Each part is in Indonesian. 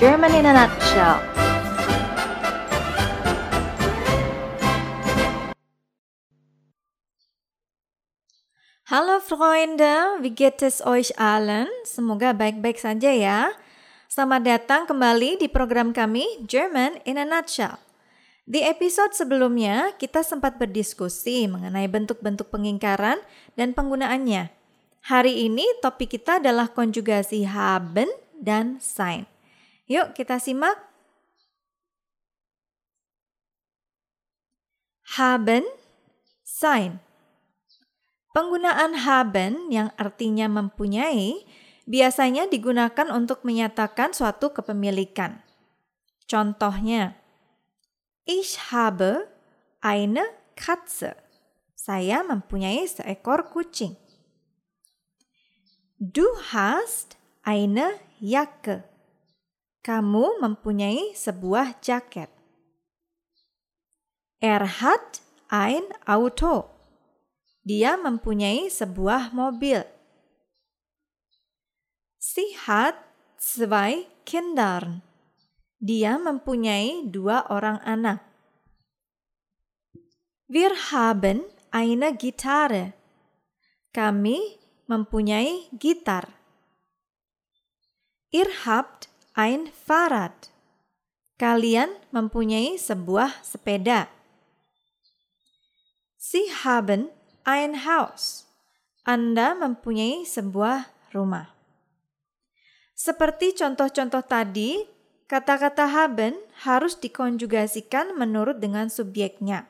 German in a Nutshell. Halo Freunde, wie geht es euch allen? Semoga baik-baik saja ya. Selamat datang kembali di program kami German in a Nutshell. Di episode sebelumnya, kita sempat berdiskusi mengenai bentuk-bentuk pengingkaran dan penggunaannya. Hari ini topik kita adalah konjugasi haben dan sein. Yuk kita simak. Haben, sein. Penggunaan haben yang artinya mempunyai biasanya digunakan untuk menyatakan suatu kepemilikan. Contohnya, Ich habe eine Katze. Saya mempunyai seekor kucing. Du hast eine Jacke. Kamu mempunyai sebuah jaket. Er hat ein Auto. Dia mempunyai sebuah mobil. Sie hat zwei Kinder. Dia mempunyai dua orang anak. Wir haben eine Gitarre. Kami mempunyai gitar. Ihr habt ein Fahrrad. Kalian mempunyai sebuah sepeda. Sie haben ein Haus. Anda mempunyai sebuah rumah. Seperti contoh-contoh tadi, kata-kata haben harus dikonjugasikan menurut dengan subjeknya.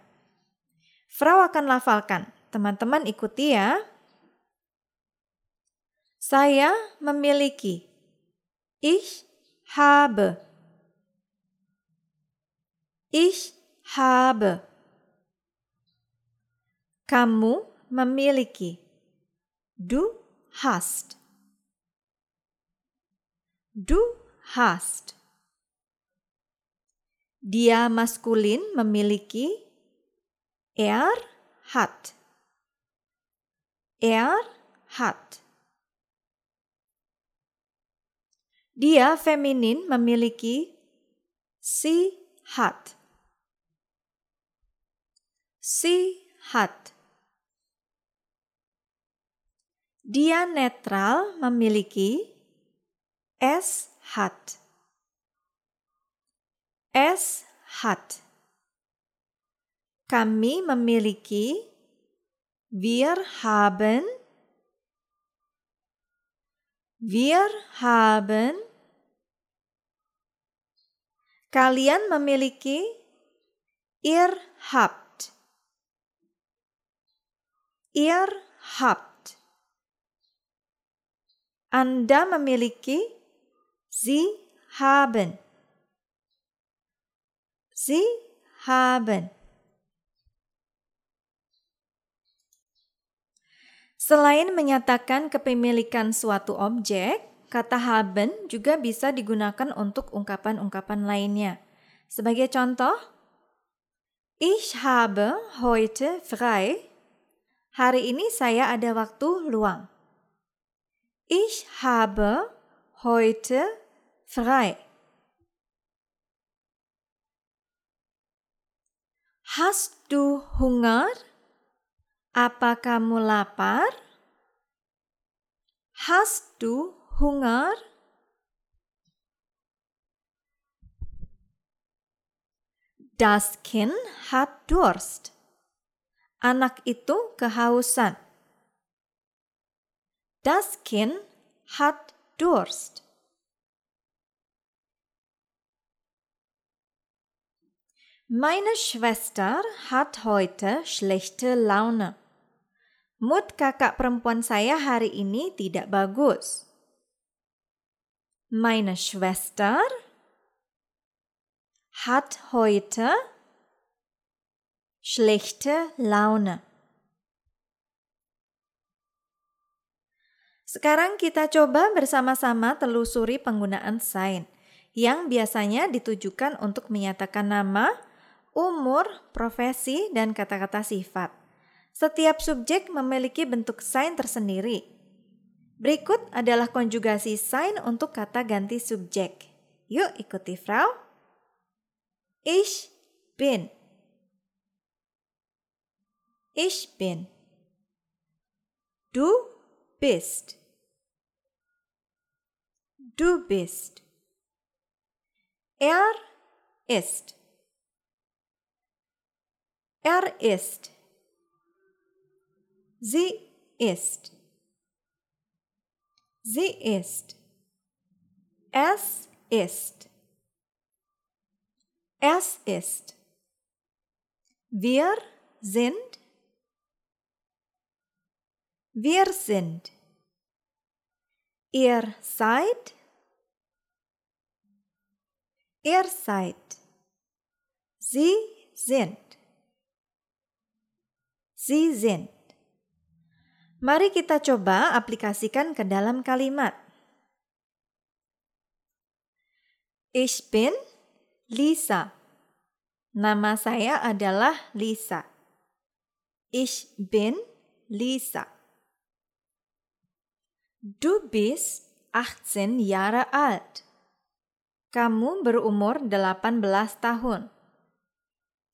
Frau akan lafalkan. Teman-teman ikuti ya. Saya memiliki. Ich habe. Ich habe. Kamu memiliki. Du hast. Du hast. Dia maskulin memiliki. Er hat. Er hat. Dia feminin memiliki. Sie hat. Sie hat. Dia netral memiliki es hat. Es hat. Kami memiliki wir haben wir haben Kalian memiliki ihr habt. Ihr habt. Anda memiliki Sie haben. Sie haben. Selain menyatakan kepemilikan suatu objek, kata haben juga bisa digunakan untuk ungkapan-ungkapan lainnya. Sebagai contoh, Ich habe heute frei. Hari ini saya ada waktu luang. Ich habe heute frei. Hast du Hunger? Apa kamu lapar? Hast du Hunger? Das Kind hat Durst. Anak itu kehausan. Das Kind hat Durst. Meine Schwester hat heute schlechte Laune. Mood kakak perempuan saya hari ini tidak bagus. Meine Schwester hat heute schlechte Laune. Sekarang kita coba bersama-sama telusuri penggunaan sign yang biasanya ditujukan untuk menyatakan nama, umur, profesi, dan kata-kata sifat. Setiap subjek memiliki bentuk sign tersendiri. Berikut adalah konjugasi sign untuk kata ganti subjek. Yuk ikuti Frau. Ich bin. Ich bin. Du bist. Du bist. Er ist. Er ist. Sie ist. Sie ist. Es ist. Es ist. Wir sind. Wir sind. Ihr seid. Ihr seid. Sie sind. Sie sind. Mari kita coba aplikasikan ke dalam kalimat. Ich bin Lisa. Nama saya adalah Lisa. Ich bin Lisa. Du bist 18 Jahre alt. Kamu berumur 18 tahun.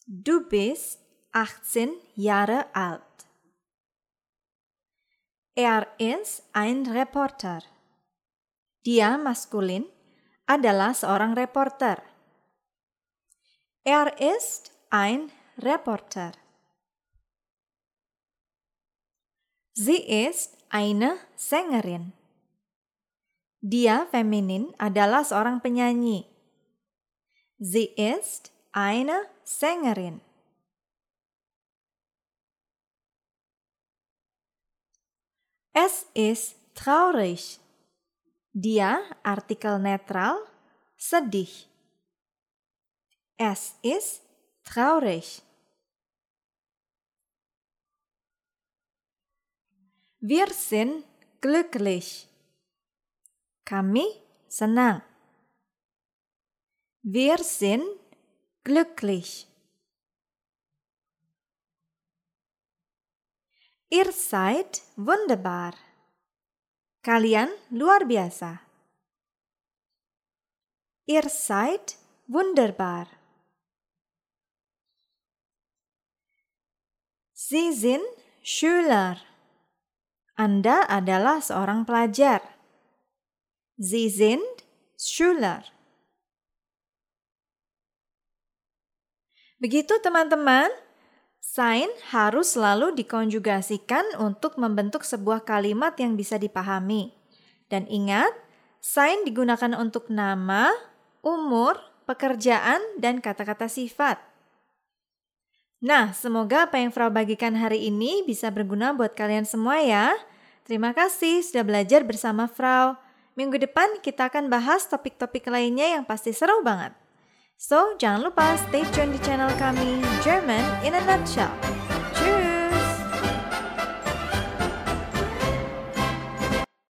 Du bist 18 Jahre alt. Er ist ein Reporter. Dia maskulin adalah seorang reporter. Er ist ein Reporter. Sie ist eine Sängerin. Dia feminin adalah seorang penyanyi. Sie ist eine Sängerin. Es ist traurig. Dia artikel netral sedih. Es ist traurig. Wir sind glücklich. Kami senang. Wir sind glücklich. Ihr seid wunderbar. Kalian luar biasa. Ihr seid wunderbar. Sie sind Schüler. Anda adalah seorang pelajar. Sie sind Schüler. Begitu teman-teman, Sign harus selalu dikonjugasikan untuk membentuk sebuah kalimat yang bisa dipahami. Dan ingat, sign digunakan untuk nama, umur, pekerjaan, dan kata-kata sifat. Nah, semoga apa yang Frau bagikan hari ini bisa berguna buat kalian semua ya. Terima kasih sudah belajar bersama Frau. Minggu depan kita akan bahas topik-topik lainnya yang pasti seru banget. So, jangan lupa stay tune di channel kami German in a Nutshell.